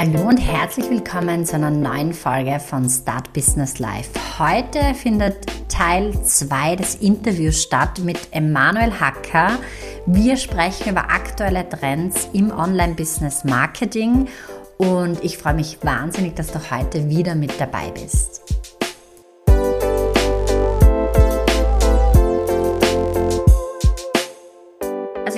Hallo und herzlich willkommen zu einer neuen Folge von Start Business Life. Heute findet Teil 2 des Interviews statt mit Emanuel Hacker. Wir sprechen über aktuelle Trends im Online-Business Marketing und ich freue mich wahnsinnig, dass du heute wieder mit dabei bist.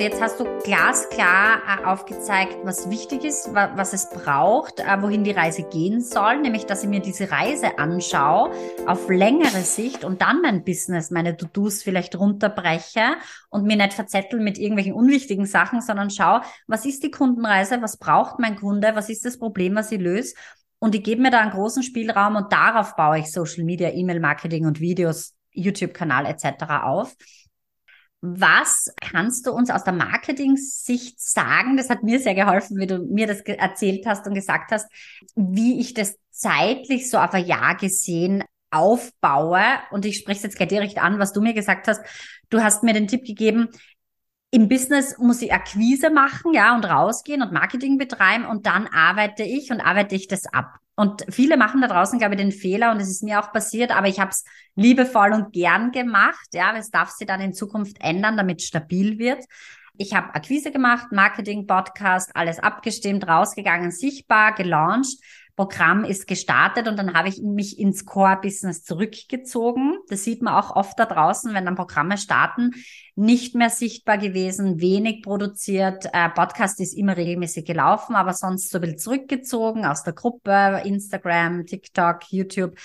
Jetzt hast du glasklar äh, aufgezeigt, was wichtig ist, was es braucht, äh, wohin die Reise gehen soll, nämlich dass ich mir diese Reise anschaue auf längere Sicht und dann mein Business, meine To-Dos vielleicht runterbreche und mir nicht verzettel mit irgendwelchen unwichtigen Sachen, sondern schau, was ist die Kundenreise, was braucht mein Kunde, was ist das Problem, was ich löse und ich gebe mir da einen großen Spielraum und darauf baue ich Social Media, E-Mail-Marketing und Videos, YouTube-Kanal etc. auf. Was kannst du uns aus der Marketing-Sicht sagen? Das hat mir sehr geholfen, wie du mir das erzählt hast und gesagt hast, wie ich das zeitlich so auf ein Jahr gesehen aufbaue. Und ich spreche es jetzt gleich direkt an, was du mir gesagt hast. Du hast mir den Tipp gegeben, im Business muss ich Akquise machen, ja, und rausgehen und Marketing betreiben und dann arbeite ich und arbeite ich das ab. Und viele machen da draußen, glaube ich, den Fehler und es ist mir auch passiert, aber ich habe es liebevoll und gern gemacht. Ja, es darf sich dann in Zukunft ändern, damit stabil wird. Ich habe Akquise gemacht, Marketing, Podcast, alles abgestimmt, rausgegangen, sichtbar, gelauncht. Programm ist gestartet und dann habe ich mich ins Core-Business zurückgezogen. Das sieht man auch oft da draußen, wenn dann Programme starten, nicht mehr sichtbar gewesen, wenig produziert. Äh, Podcast ist immer regelmäßig gelaufen, aber sonst so ein bisschen zurückgezogen aus der Gruppe, Instagram, TikTok, YouTube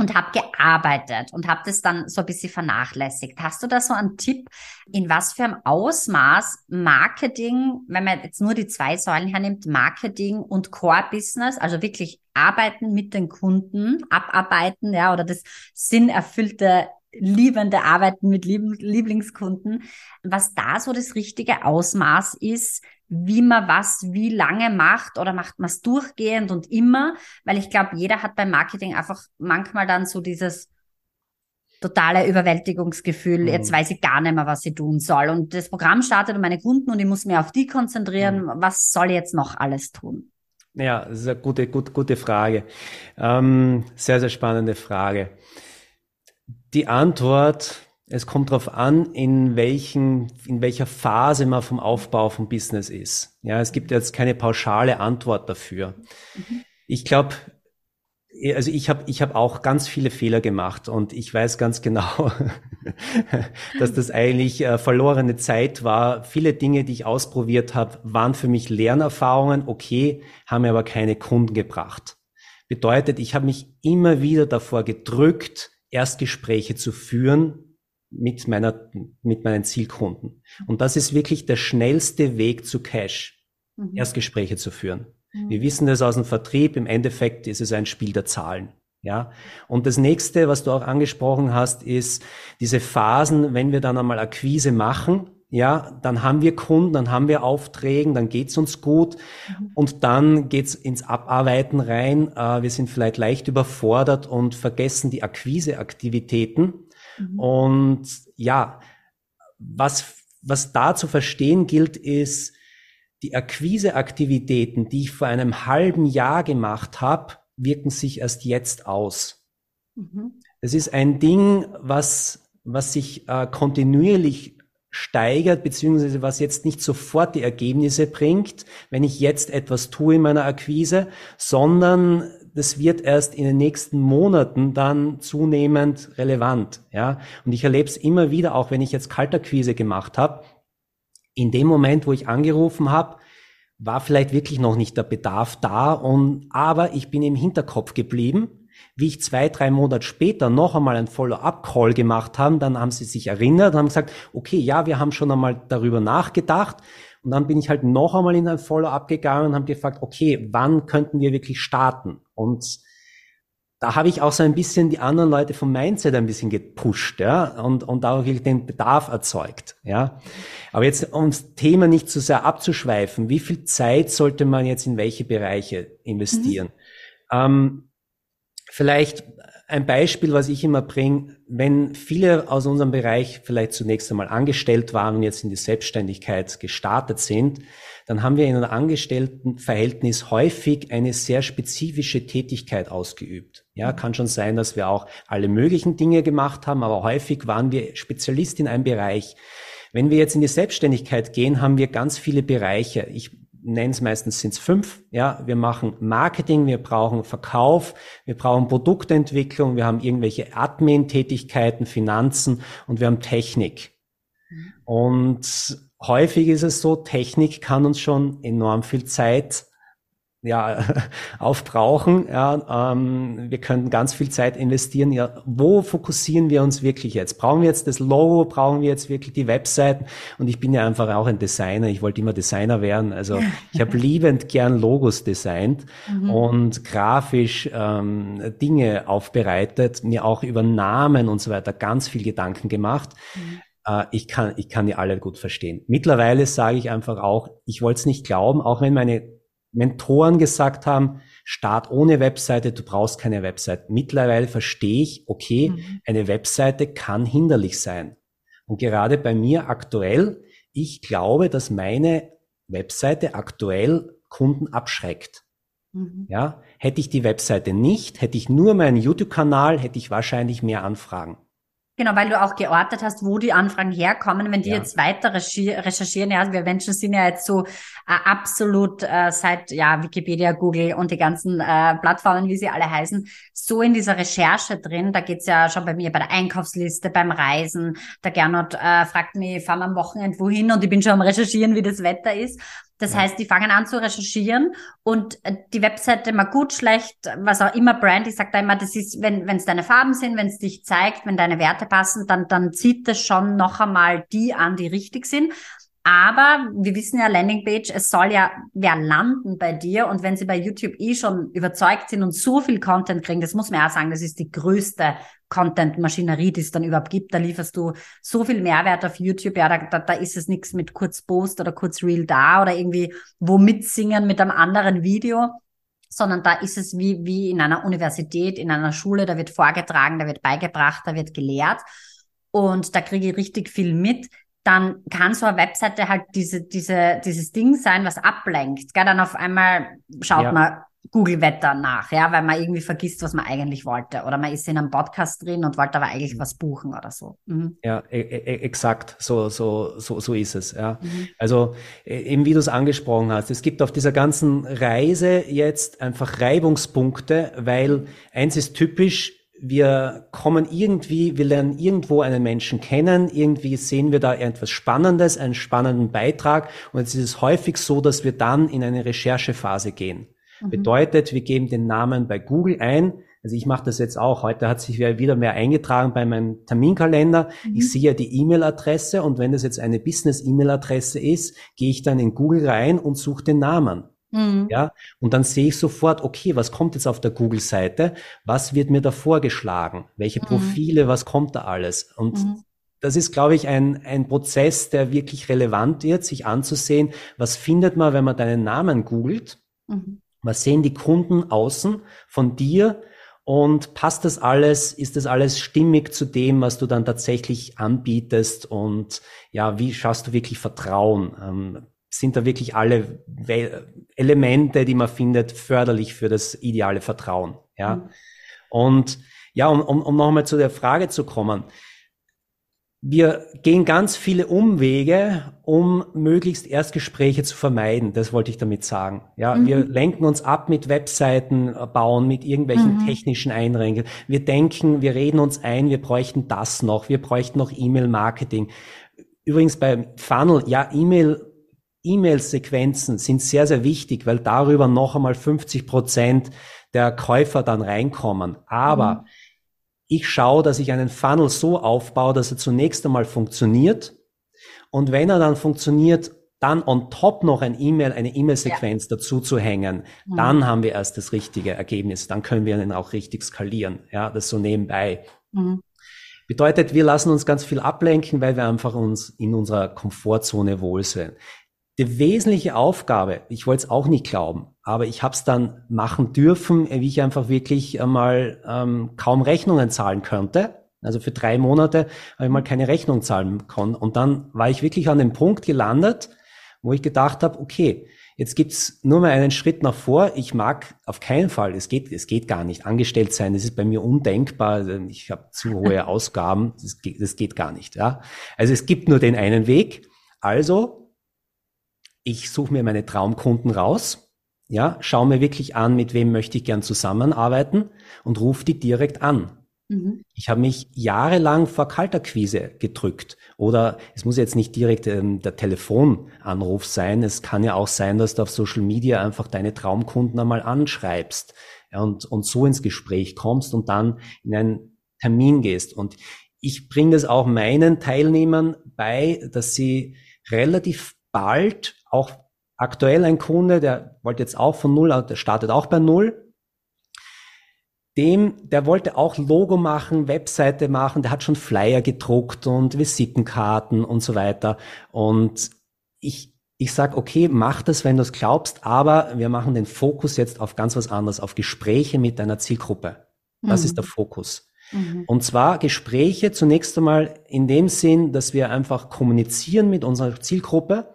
und habe gearbeitet und habe das dann so ein bisschen vernachlässigt. Hast du da so einen Tipp, in was für einem Ausmaß Marketing, wenn man jetzt nur die zwei Säulen hernimmt, Marketing und Core Business, also wirklich arbeiten mit den Kunden, abarbeiten, ja, oder das sinnerfüllte liebende Arbeiten mit Lieblingskunden, was da so das richtige Ausmaß ist, wie man was wie lange macht oder macht man es durchgehend und immer, weil ich glaube, jeder hat beim Marketing einfach manchmal dann so dieses totale Überwältigungsgefühl, mhm. jetzt weiß ich gar nicht mehr, was ich tun soll. Und das Programm startet um meine Kunden und ich muss mich auf die konzentrieren. Mhm. Was soll ich jetzt noch alles tun? Ja, das ist eine gute, gute, gute Frage. Ähm, sehr, sehr spannende Frage. Die Antwort, es kommt darauf an, in welchen, in welcher Phase man vom Aufbau vom Business ist. Ja, es gibt jetzt keine pauschale Antwort dafür. Mhm. Ich glaube, also ich habe ich hab auch ganz viele Fehler gemacht und ich weiß ganz genau, dass das eigentlich äh, verlorene Zeit war. Viele Dinge, die ich ausprobiert habe, waren für mich Lernerfahrungen, okay, haben mir aber keine Kunden gebracht. Bedeutet, ich habe mich immer wieder davor gedrückt, Erstgespräche zu führen mit meiner, mit meinen Zielkunden. Und das ist wirklich der schnellste Weg zu Cash, mhm. Erstgespräche zu führen. Mhm. Wir wissen das aus dem Vertrieb. Im Endeffekt ist es ein Spiel der Zahlen. Ja. Und das nächste, was du auch angesprochen hast, ist diese Phasen, wenn wir dann einmal Akquise machen, ja, dann haben wir Kunden, dann haben wir Aufträge, dann geht's uns gut mhm. und dann geht's ins Abarbeiten rein. Äh, wir sind vielleicht leicht überfordert und vergessen die Akquiseaktivitäten. Mhm. Und ja, was, was da zu verstehen gilt, ist, die Akquiseaktivitäten, die ich vor einem halben Jahr gemacht habe, wirken sich erst jetzt aus. Mhm. Das ist ein Ding, was, was sich äh, kontinuierlich steigert, beziehungsweise was jetzt nicht sofort die Ergebnisse bringt, wenn ich jetzt etwas tue in meiner Akquise, sondern das wird erst in den nächsten Monaten dann zunehmend relevant. Ja? Und ich erlebe es immer wieder, auch wenn ich jetzt Kaltakquise gemacht habe, in dem Moment, wo ich angerufen habe, war vielleicht wirklich noch nicht der Bedarf da und aber ich bin im Hinterkopf geblieben wie ich zwei, drei Monate später noch einmal ein Follow-up-Call gemacht haben, dann haben sie sich erinnert und haben gesagt, okay, ja, wir haben schon einmal darüber nachgedacht. Und dann bin ich halt noch einmal in ein Follow-up gegangen und haben gefragt, okay, wann könnten wir wirklich starten? Und da habe ich auch so ein bisschen die anderen Leute vom Mindset ein bisschen gepusht, ja, und, und auch wirklich den Bedarf erzeugt, ja. Aber jetzt, um das Thema nicht zu sehr abzuschweifen, wie viel Zeit sollte man jetzt in welche Bereiche investieren? Mhm. Ähm, Vielleicht ein Beispiel, was ich immer bringe, wenn viele aus unserem Bereich vielleicht zunächst einmal angestellt waren und jetzt in die Selbstständigkeit gestartet sind, dann haben wir in einem Angestelltenverhältnis häufig eine sehr spezifische Tätigkeit ausgeübt. Ja, kann schon sein, dass wir auch alle möglichen Dinge gemacht haben, aber häufig waren wir Spezialist in einem Bereich. Wenn wir jetzt in die Selbstständigkeit gehen, haben wir ganz viele Bereiche. Ich nenne es meistens sind es fünf. Ja, wir machen Marketing, wir brauchen Verkauf, wir brauchen Produktentwicklung, wir haben irgendwelche Admin-Tätigkeiten, Finanzen und wir haben Technik. Mhm. Und häufig ist es so, Technik kann uns schon enorm viel Zeit ja, aufbrauchen. Ja, ähm, wir können ganz viel Zeit investieren. Ja, wo fokussieren wir uns wirklich jetzt? Brauchen wir jetzt das Logo? Brauchen wir jetzt wirklich die Webseiten? Und ich bin ja einfach auch ein Designer. Ich wollte immer Designer werden. Also ich habe liebend gern Logos designt mhm. und grafisch ähm, Dinge aufbereitet, mir auch über Namen und so weiter ganz viel Gedanken gemacht. Mhm äh, ich kann, ich kann die alle gut verstehen. Mittlerweile sage ich einfach auch, ich wollte es nicht glauben, auch wenn meine Mentoren gesagt haben, start ohne Webseite, du brauchst keine Webseite. Mittlerweile verstehe ich, okay, mhm. eine Webseite kann hinderlich sein. Und gerade bei mir aktuell, ich glaube, dass meine Webseite aktuell Kunden abschreckt. Mhm. Ja, hätte ich die Webseite nicht, hätte ich nur meinen YouTube-Kanal, hätte ich wahrscheinlich mehr Anfragen. Genau, weil du auch geortet hast, wo die Anfragen herkommen. Wenn die ja. jetzt weiter recherchieren, ja, wir Menschen sind ja jetzt so äh, absolut äh, seit ja Wikipedia, Google und die ganzen äh, Plattformen, wie sie alle heißen, so in dieser Recherche drin. Da geht's ja schon bei mir bei der Einkaufsliste, beim Reisen. Der Gernot äh, fragt mich, fahren wir am Wochenende wohin? Und ich bin schon am Recherchieren, wie das Wetter ist. Das ja. heißt, die fangen an zu recherchieren und äh, die Webseite mal gut, schlecht, was auch immer Brand, ich sage da immer, das ist, wenn es deine Farben sind, wenn es dich zeigt, wenn deine Werte passen, dann, dann zieht das schon noch einmal die an, die richtig sind. Aber wir wissen ja, Landingpage, es soll ja wer landen bei dir. Und wenn sie bei YouTube eh schon überzeugt sind und so viel Content kriegen, das muss man ja sagen, das ist die größte Content-Maschinerie, die es dann überhaupt gibt. Da lieferst du so viel Mehrwert auf YouTube. Ja, da, da, da ist es nichts mit kurz Post oder kurz Reel da oder irgendwie wo mitsingen mit einem anderen Video sondern da ist es wie, wie in einer Universität, in einer Schule, da wird vorgetragen, da wird beigebracht, da wird gelehrt. Und da kriege ich richtig viel mit dann kann so eine Webseite halt diese, diese, dieses Ding sein, was ablenkt. Gell? Dann auf einmal schaut ja. man Google-Wetter nach, ja, weil man irgendwie vergisst, was man eigentlich wollte. Oder man ist in einem Podcast drin und wollte aber eigentlich was buchen oder so. Mhm. Ja, e e exakt, so, so, so, so ist es. Ja. Mhm. Also e, eben wie du es angesprochen hast, es gibt auf dieser ganzen Reise jetzt einfach Reibungspunkte, weil eins ist typisch, wir kommen irgendwie, wir lernen irgendwo einen Menschen kennen, irgendwie sehen wir da etwas Spannendes, einen spannenden Beitrag und es ist häufig so, dass wir dann in eine Recherchephase gehen. Mhm. Bedeutet, wir geben den Namen bei Google ein. Also ich mache das jetzt auch. Heute hat sich wieder mehr eingetragen bei meinem Terminkalender. Mhm. Ich sehe ja die E-Mail-Adresse und wenn das jetzt eine Business-E-Mail-Adresse ist, gehe ich dann in Google rein und suche den Namen. Mhm. Ja, und dann sehe ich sofort, okay, was kommt jetzt auf der Google-Seite? Was wird mir da vorgeschlagen? Welche mhm. Profile, was kommt da alles? Und mhm. das ist, glaube ich, ein, ein Prozess, der wirklich relevant wird, sich anzusehen, was findet man, wenn man deinen Namen googelt? Mhm. Was sehen die Kunden außen von dir? Und passt das alles, ist das alles stimmig zu dem, was du dann tatsächlich anbietest? Und ja, wie schaust du wirklich Vertrauen? Ähm, sind da wirklich alle Elemente, die man findet, förderlich für das ideale Vertrauen. Ja. Mhm. Und ja, um, um, um nochmal zu der Frage zu kommen. Wir gehen ganz viele Umwege, um möglichst Erstgespräche zu vermeiden. Das wollte ich damit sagen. Ja, mhm. wir lenken uns ab mit Webseiten bauen, mit irgendwelchen mhm. technischen Einregeln. Wir denken, wir reden uns ein, wir bräuchten das noch, wir bräuchten noch E-Mail-Marketing. Übrigens beim Funnel, ja, E-Mail E-Mail-Sequenzen sind sehr, sehr wichtig, weil darüber noch einmal 50 Prozent der Käufer dann reinkommen. Aber mhm. ich schaue, dass ich einen Funnel so aufbaue, dass er zunächst einmal funktioniert. Und wenn er dann funktioniert, dann on top noch ein E-Mail, eine E-Mail-Sequenz ja. dazu zu hängen, mhm. dann haben wir erst das richtige Ergebnis. Dann können wir ihn auch richtig skalieren. Ja, das so nebenbei. Mhm. Bedeutet, wir lassen uns ganz viel ablenken, weil wir einfach uns in unserer Komfortzone wohl sind die wesentliche Aufgabe, ich wollte es auch nicht glauben, aber ich habe es dann machen dürfen, wie ich einfach wirklich einmal ähm, kaum Rechnungen zahlen könnte. Also für drei Monate habe ich mal keine Rechnung zahlen können. Und dann war ich wirklich an dem Punkt gelandet, wo ich gedacht habe, okay, jetzt gibt's nur mal einen Schritt nach vor. Ich mag auf keinen Fall, es geht, es geht gar nicht, angestellt sein, das ist bei mir undenkbar. Ich habe zu hohe Ausgaben, das geht, das geht gar nicht. Ja? Also es gibt nur den einen Weg. Also, ich suche mir meine Traumkunden raus, ja, schaue mir wirklich an, mit wem möchte ich gern zusammenarbeiten und rufe die direkt an. Mhm. Ich habe mich jahrelang vor Kalterquise gedrückt. Oder es muss jetzt nicht direkt ähm, der Telefonanruf sein. Es kann ja auch sein, dass du auf Social Media einfach deine Traumkunden einmal anschreibst und, und so ins Gespräch kommst und dann in einen Termin gehst. Und ich bringe das auch meinen Teilnehmern bei, dass sie relativ bald auch aktuell ein Kunde, der wollte jetzt auch von Null, der startet auch bei Null, dem, der wollte auch Logo machen, Webseite machen, der hat schon Flyer gedruckt und Visitenkarten und so weiter. Und ich, ich sag, okay, mach das, wenn du es glaubst, aber wir machen den Fokus jetzt auf ganz was anderes, auf Gespräche mit deiner Zielgruppe. Das mhm. ist der Fokus. Mhm. Und zwar Gespräche zunächst einmal in dem Sinn, dass wir einfach kommunizieren mit unserer Zielgruppe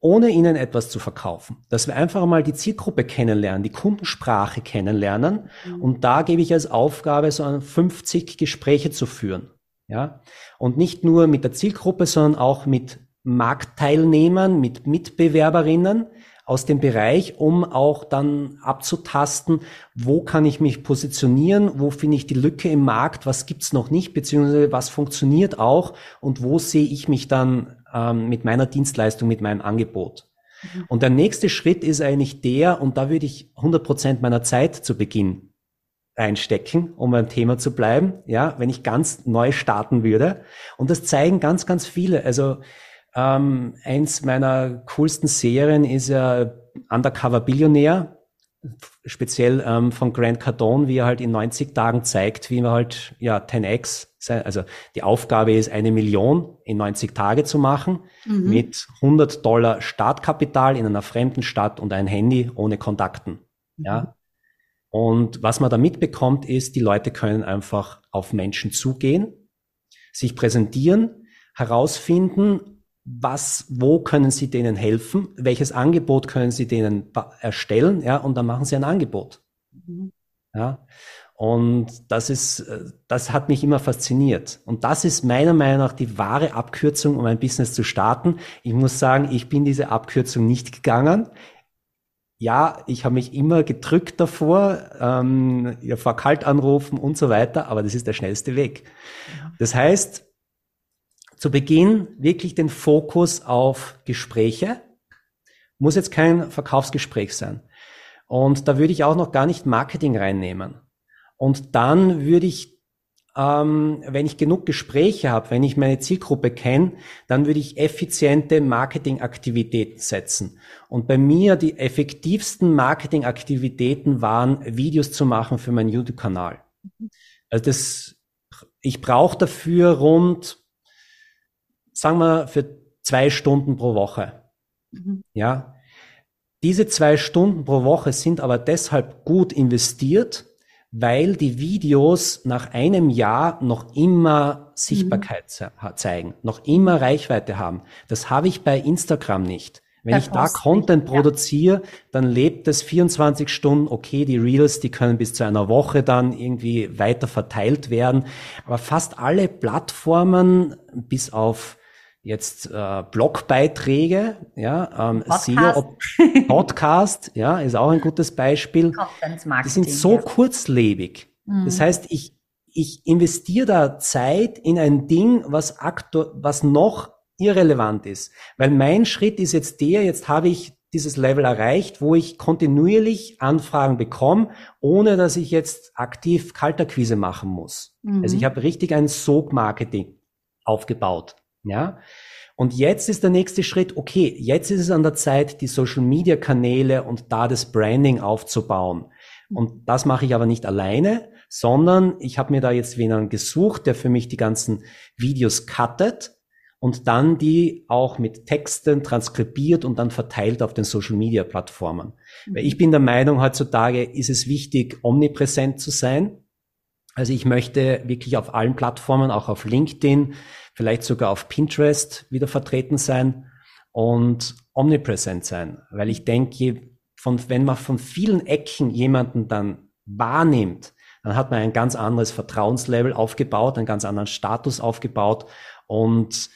ohne ihnen etwas zu verkaufen. Dass wir einfach mal die Zielgruppe kennenlernen, die Kundensprache kennenlernen. Mhm. Und da gebe ich als Aufgabe, so 50 Gespräche zu führen. Ja. Und nicht nur mit der Zielgruppe, sondern auch mit Marktteilnehmern, mit Mitbewerberinnen aus dem Bereich, um auch dann abzutasten, wo kann ich mich positionieren, wo finde ich die Lücke im Markt, was gibt's noch nicht, beziehungsweise was funktioniert auch und wo sehe ich mich dann ähm, mit meiner Dienstleistung, mit meinem Angebot. Mhm. Und der nächste Schritt ist eigentlich der, und da würde ich 100 Prozent meiner Zeit zu Beginn reinstecken, um beim Thema zu bleiben, ja, wenn ich ganz neu starten würde. Und das zeigen ganz, ganz viele. Also ähm, eins meiner coolsten Serien ist ja Undercover Billionär speziell ähm, von Grant Cardone, wie er halt in 90 Tagen zeigt, wie man halt ja 10x, also die Aufgabe ist, eine Million in 90 Tage zu machen mhm. mit 100 Dollar Startkapital in einer fremden Stadt und ein Handy ohne Kontakten. Mhm. Ja. Und was man da mitbekommt, ist, die Leute können einfach auf Menschen zugehen, sich präsentieren, herausfinden, was, wo können Sie denen helfen? Welches Angebot können Sie denen erstellen? Ja, und dann machen Sie ein Angebot. Mhm. Ja. Und das ist, äh, das hat mich immer fasziniert. Und das ist meiner Meinung nach die wahre Abkürzung, um ein Business zu starten. Ich muss sagen, ich bin diese Abkürzung nicht gegangen. Ja, ich habe mich immer gedrückt davor, ähm, ja, vor kalt anrufen und so weiter, aber das ist der schnellste Weg. Das heißt, zu Beginn wirklich den Fokus auf Gespräche. Muss jetzt kein Verkaufsgespräch sein. Und da würde ich auch noch gar nicht Marketing reinnehmen. Und dann würde ich, ähm, wenn ich genug Gespräche habe, wenn ich meine Zielgruppe kenne, dann würde ich effiziente Marketingaktivitäten setzen. Und bei mir die effektivsten Marketingaktivitäten waren, Videos zu machen für meinen YouTube-Kanal. Also das, ich brauche dafür rund sagen wir, für zwei Stunden pro Woche. Mhm. Ja. Diese zwei Stunden pro Woche sind aber deshalb gut investiert, weil die Videos nach einem Jahr noch immer Sichtbarkeit mhm. zeigen, noch immer Reichweite haben. Das habe ich bei Instagram nicht. Wenn ich da Content nicht, produziere, ja. dann lebt es 24 Stunden. Okay, die Reels, die können bis zu einer Woche dann irgendwie weiter verteilt werden. Aber fast alle Plattformen, bis auf jetzt äh, Blogbeiträge, ja, ähm, Podcast. SEO, Podcast, ja, ist auch ein gutes Beispiel. Die sind so ja. kurzlebig. Mhm. Das heißt, ich, ich investiere da Zeit in ein Ding, was aktu was noch irrelevant ist. Weil mein Schritt ist jetzt der, jetzt habe ich dieses Level erreicht, wo ich kontinuierlich Anfragen bekomme, ohne dass ich jetzt aktiv Kalterquise machen muss. Mhm. Also ich habe richtig ein Sog-Marketing aufgebaut. Ja. Und jetzt ist der nächste Schritt, okay, jetzt ist es an der Zeit, die Social Media Kanäle und da das Branding aufzubauen. Und das mache ich aber nicht alleine, sondern ich habe mir da jetzt wen gesucht, der für mich die ganzen Videos cuttet und dann die auch mit Texten transkribiert und dann verteilt auf den Social Media Plattformen. Mhm. Weil ich bin der Meinung, heutzutage ist es wichtig, omnipräsent zu sein. Also ich möchte wirklich auf allen Plattformen, auch auf LinkedIn, vielleicht sogar auf Pinterest wieder vertreten sein und omnipräsent sein. Weil ich denke, von, wenn man von vielen Ecken jemanden dann wahrnimmt, dann hat man ein ganz anderes Vertrauenslevel aufgebaut, einen ganz anderen Status aufgebaut und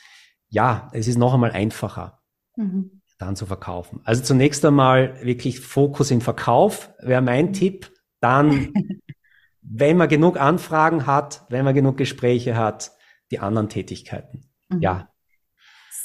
ja, es ist noch einmal einfacher, mhm. dann zu verkaufen. Also zunächst einmal wirklich Fokus im Verkauf wäre mein Tipp. Dann, wenn man genug Anfragen hat, wenn man genug Gespräche hat, die anderen Tätigkeiten. Mhm. Ja,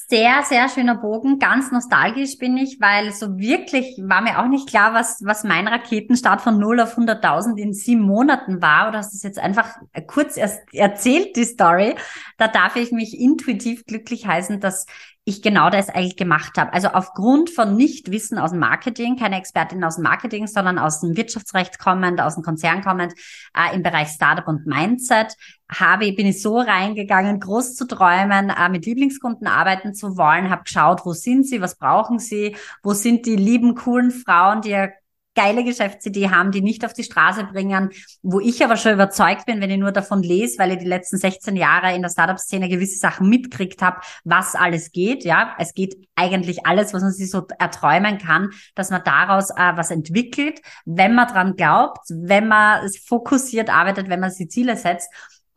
sehr, sehr schöner Bogen. Ganz nostalgisch bin ich, weil so wirklich war mir auch nicht klar, was, was mein Raketenstart von 0 auf 100.000 in sieben Monaten war. Oder hast du es jetzt einfach kurz erst erzählt, die Story. Da darf ich mich intuitiv glücklich heißen, dass ich genau das eigentlich gemacht habe. Also aufgrund von Nichtwissen aus dem Marketing, keine Expertin aus dem Marketing, sondern aus dem Wirtschaftsrecht kommend, aus dem Konzern kommend, äh, im Bereich Startup und Mindset, habe, bin ich so reingegangen, groß zu träumen, äh, mit Lieblingskunden arbeiten zu wollen, habe geschaut, wo sind sie, was brauchen sie, wo sind die lieben, coolen Frauen, die ja geile Geschäftsidee haben, die nicht auf die Straße bringen, wo ich aber schon überzeugt bin, wenn ich nur davon lese, weil ich die letzten 16 Jahre in der Startup-Szene gewisse Sachen mitkriegt habe, was alles geht. Ja, es geht eigentlich alles, was man sich so erträumen kann, dass man daraus äh, was entwickelt, wenn man dran glaubt, wenn man fokussiert arbeitet, wenn man sich Ziele setzt.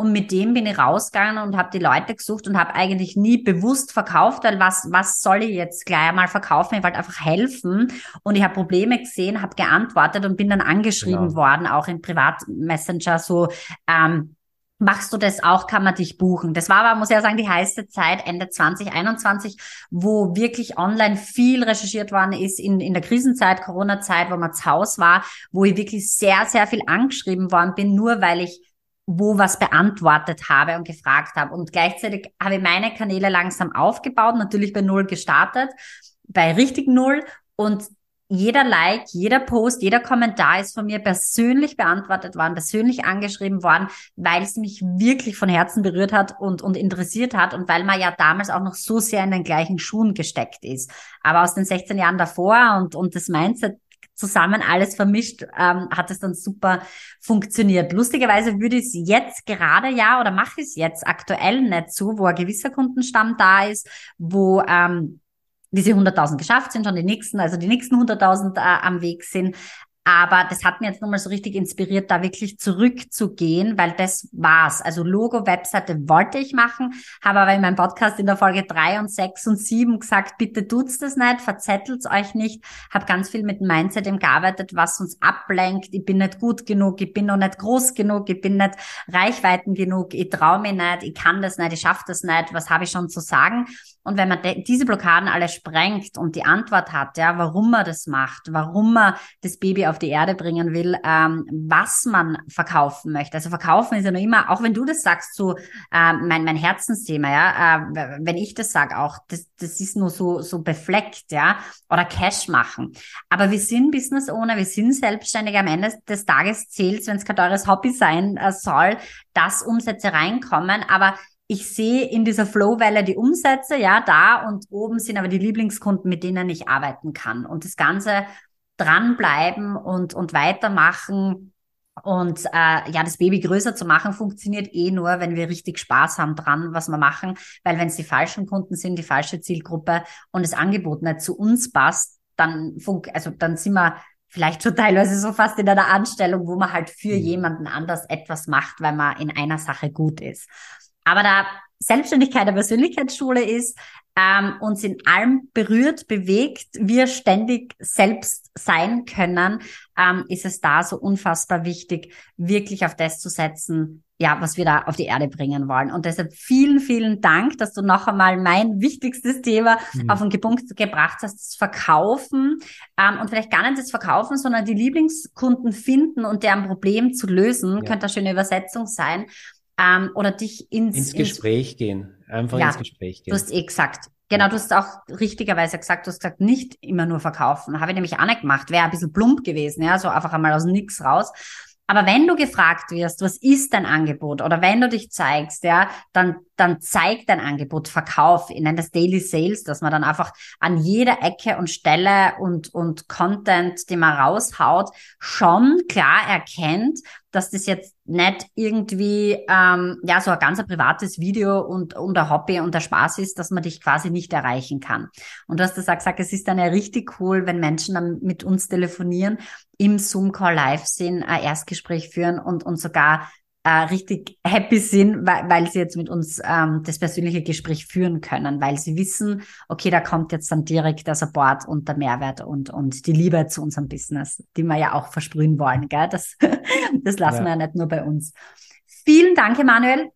Und mit dem bin ich rausgegangen und habe die Leute gesucht und habe eigentlich nie bewusst verkauft, weil was, was soll ich jetzt gleich einmal verkaufen? Ich wollte einfach helfen und ich habe Probleme gesehen, habe geantwortet und bin dann angeschrieben genau. worden, auch im Privatmessenger so, ähm, Machst du das auch, kann man dich buchen. Das war aber, muss ich ja sagen, die heiße Zeit, Ende 2021, wo wirklich online viel recherchiert worden ist in, in der Krisenzeit, Corona-Zeit, wo man zu Hause war, wo ich wirklich sehr, sehr viel angeschrieben worden bin, nur weil ich wo was beantwortet habe und gefragt habe. Und gleichzeitig habe ich meine Kanäle langsam aufgebaut, natürlich bei Null gestartet, bei richtig Null. Und jeder Like, jeder Post, jeder Kommentar ist von mir persönlich beantwortet worden, persönlich angeschrieben worden, weil es mich wirklich von Herzen berührt hat und, und interessiert hat und weil man ja damals auch noch so sehr in den gleichen Schuhen gesteckt ist. Aber aus den 16 Jahren davor und, und das Mindset zusammen alles vermischt, ähm, hat es dann super funktioniert. Lustigerweise würde ich es jetzt gerade ja oder mache ich es jetzt aktuell nicht so, wo ein gewisser Kundenstamm da ist, wo ähm, diese 100.000 geschafft sind, schon die nächsten, also die nächsten 100.000 äh, am Weg sind. Aber das hat mir jetzt nochmal so richtig inspiriert, da wirklich zurückzugehen, weil das war's. Also Logo, Webseite wollte ich machen, habe aber in meinem Podcast in der Folge drei und sechs und sieben gesagt, bitte tut's das nicht, verzettelt's euch nicht. Habe ganz viel mit Mindset im gearbeitet, was uns ablenkt. Ich bin nicht gut genug, ich bin noch nicht groß genug, ich bin nicht Reichweiten genug, ich traue mich nicht, ich kann das nicht, ich schaffe das nicht, was habe ich schon zu sagen? Und wenn man diese Blockaden alle sprengt und die Antwort hat, ja, warum man das macht, warum man das Baby auf die Erde bringen will, ähm, was man verkaufen möchte. Also verkaufen ist ja noch immer, auch wenn du das sagst, so äh, mein, mein Herzensthema, ja, äh, wenn ich das sage auch, das, das ist nur so, so befleckt, ja, oder Cash machen. Aber wir sind Business Owner, wir sind selbstständig. Am Ende des Tages zählt wenn es kein teures Hobby sein äh, soll, dass Umsätze reinkommen. Aber ich sehe in dieser Flow-Welle die Umsätze, ja, da und oben sind aber die Lieblingskunden, mit denen ich arbeiten kann. Und das Ganze dranbleiben und, und weitermachen und äh, ja, das Baby größer zu machen, funktioniert eh nur, wenn wir richtig Spaß haben dran, was wir machen. Weil wenn es die falschen Kunden sind, die falsche Zielgruppe und das Angebot nicht zu uns passt, dann funk also dann sind wir vielleicht schon teilweise so fast in einer Anstellung, wo man halt für mhm. jemanden anders etwas macht, weil man in einer Sache gut ist. Aber da Selbstständigkeit der Persönlichkeitsschule ist, ähm, uns in allem berührt, bewegt, wir ständig selbst sein können, ähm, ist es da so unfassbar wichtig, wirklich auf das zu setzen, ja, was wir da auf die Erde bringen wollen. Und deshalb vielen, vielen Dank, dass du noch einmal mein wichtigstes Thema mhm. auf den Punkt gebracht hast, das Verkaufen ähm, und vielleicht gar nicht das Verkaufen, sondern die Lieblingskunden finden und deren Problem zu lösen, ja. könnte eine schöne Übersetzung sein ähm, oder dich ins, ins Gespräch ins, gehen. Einfach ja, ins Gespräch gehen. Du hast eh gesagt. Genau, du hast auch richtigerweise gesagt, du hast gesagt, nicht immer nur verkaufen. Habe ich nämlich auch nicht gemacht. Wäre ein bisschen plump gewesen, ja, so einfach einmal aus nix raus. Aber wenn du gefragt wirst, was ist dein Angebot oder wenn du dich zeigst, ja, dann dann zeigt dein Angebot, Verkauf, ich nenne das Daily Sales, dass man dann einfach an jeder Ecke und Stelle und, und Content, den man raushaut, schon klar erkennt, dass das jetzt nicht irgendwie ähm, ja so ein ganz privates Video und, und ein Hobby und der Spaß ist, dass man dich quasi nicht erreichen kann. Und du hast das auch gesagt, es ist dann ja richtig cool, wenn Menschen dann mit uns telefonieren, im Zoom-Call live sind, ein Erstgespräch führen und, und sogar äh, richtig happy sind, weil, weil sie jetzt mit uns ähm, das persönliche Gespräch führen können, weil sie wissen, okay, da kommt jetzt dann direkt der Support und der Mehrwert und, und die Liebe zu unserem Business, die wir ja auch versprühen wollen. Gell? Das, das lassen ja. wir ja nicht nur bei uns. Vielen Dank, Emanuel.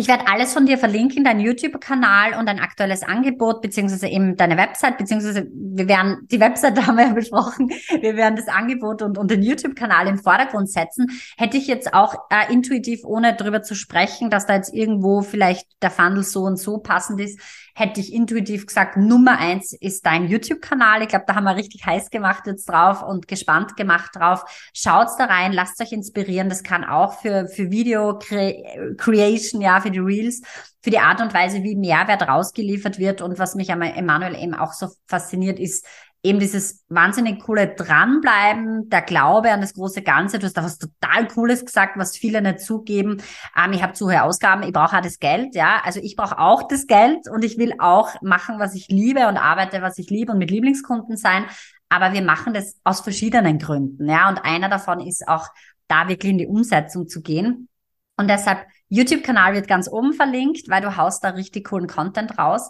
Ich werde alles von dir verlinken, dein YouTube-Kanal und dein aktuelles Angebot, beziehungsweise eben deine Website, beziehungsweise wir werden, die Website haben wir ja besprochen, wir werden das Angebot und, und den YouTube-Kanal im Vordergrund setzen. Hätte ich jetzt auch äh, intuitiv, ohne drüber zu sprechen, dass da jetzt irgendwo vielleicht der Funnel so und so passend ist, hätte ich intuitiv gesagt, Nummer eins ist dein YouTube-Kanal. Ich glaube, da haben wir richtig heiß gemacht jetzt drauf und gespannt gemacht drauf. Schaut's da rein, lasst euch inspirieren. Das kann auch für, für Video Creation, ja, für die Reels, für die Art und Weise, wie Mehrwert rausgeliefert wird. Und was mich an Emanuel eben auch so fasziniert, ist, eben dieses wahnsinnig coole Dranbleiben, der Glaube an das große Ganze. Du hast da was total Cooles gesagt, was viele nicht zugeben. Ähm, ich habe zu hohe Ausgaben, ich brauche auch das Geld, ja. Also ich brauche auch das Geld und ich will auch machen, was ich liebe und arbeite, was ich liebe und mit Lieblingskunden sein. Aber wir machen das aus verschiedenen Gründen, ja. Und einer davon ist auch, da wirklich in die Umsetzung zu gehen. Und deshalb, YouTube-Kanal wird ganz oben verlinkt, weil du haust da richtig coolen Content raus.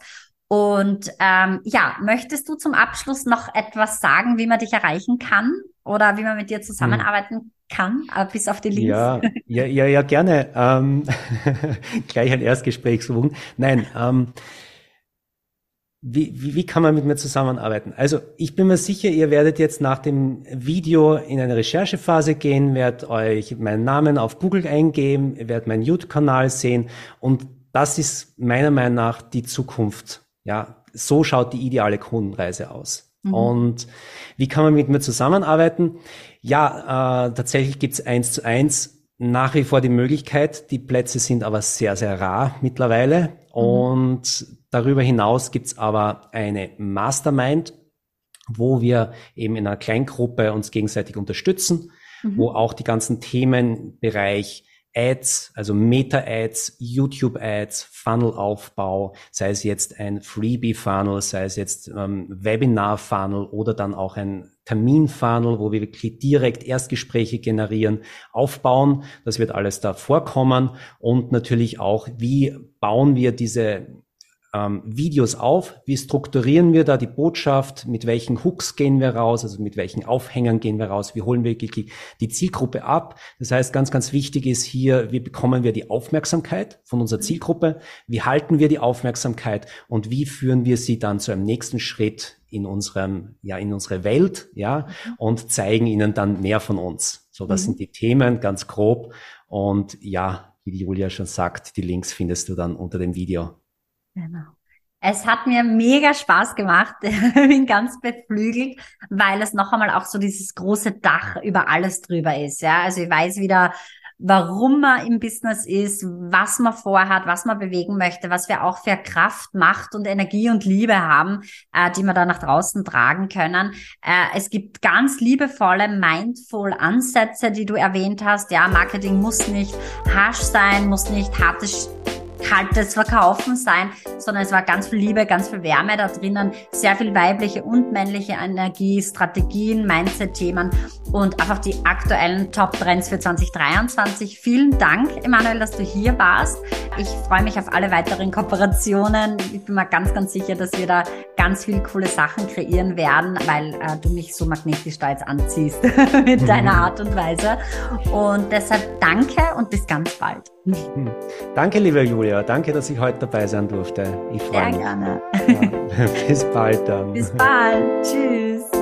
Und ähm, ja, möchtest du zum Abschluss noch etwas sagen, wie man dich erreichen kann oder wie man mit dir zusammenarbeiten hm. kann, äh, bis auf die Links? Ja, ja, ja, ja gerne. Ähm, gleich ein Erstgespräch suchen. Nein, ähm, wie, wie, wie kann man mit mir zusammenarbeiten? Also ich bin mir sicher, ihr werdet jetzt nach dem Video in eine Recherchephase gehen, werdet euch meinen Namen auf Google eingeben, werdet meinen YouTube-Kanal sehen und das ist meiner Meinung nach die Zukunft ja, so schaut die ideale Kundenreise aus. Mhm. Und wie kann man mit mir zusammenarbeiten? Ja, äh, tatsächlich gibt's eins zu eins nach wie vor die Möglichkeit. Die Plätze sind aber sehr, sehr rar mittlerweile. Mhm. Und darüber hinaus gibt's aber eine Mastermind, wo wir eben in einer Kleingruppe uns gegenseitig unterstützen, mhm. wo auch die ganzen Themenbereich Ads, also Meta-Ads, YouTube-Ads, Funnel-Aufbau, sei es jetzt ein Freebie-Funnel, sei es jetzt ähm, Webinar-Funnel oder dann auch ein Termin-Funnel, wo wir wirklich direkt Erstgespräche generieren, aufbauen. Das wird alles da vorkommen und natürlich auch, wie bauen wir diese ähm, Videos auf, wie strukturieren wir da die Botschaft, mit welchen Hooks gehen wir raus, also mit welchen Aufhängern gehen wir raus, wie holen wir wirklich die Zielgruppe ab. Das heißt, ganz, ganz wichtig ist hier, wie bekommen wir die Aufmerksamkeit von unserer Zielgruppe, wie halten wir die Aufmerksamkeit und wie führen wir sie dann zu einem nächsten Schritt in unserem, ja, in unsere Welt, ja, und zeigen ihnen dann mehr von uns. So, das mhm. sind die Themen ganz grob. Und ja, wie die Julia schon sagt, die Links findest du dann unter dem Video. Genau. Es hat mir mega Spaß gemacht. Ich bin ganz beflügelt, weil es noch einmal auch so dieses große Dach über alles drüber ist. Ja, also ich weiß wieder, warum man im Business ist, was man vorhat, was man bewegen möchte, was wir auch für Kraft, Macht und Energie und Liebe haben, äh, die wir da nach draußen tragen können. Äh, es gibt ganz liebevolle, mindful Ansätze, die du erwähnt hast. Ja, Marketing muss nicht harsh sein, muss nicht hartes kaltes Verkaufen sein, sondern es war ganz viel Liebe, ganz viel Wärme da drinnen, sehr viel weibliche und männliche Energie, Strategien, Mindset-Themen und einfach die aktuellen Top-Trends für 2023. Vielen Dank, Emanuel, dass du hier warst. Ich freue mich auf alle weiteren Kooperationen. Ich bin mir ganz, ganz sicher, dass wir da ganz viele coole Sachen kreieren werden, weil äh, du mich so magnetisch da jetzt anziehst mit deiner. Art und Weise. Und deshalb danke und bis ganz bald. Hm. Danke, liebe Julia. Danke, dass ich heute dabei sein durfte. Ich freue mich. Sehr gerne. Ja. Bis bald dann. Bis bald. Tschüss.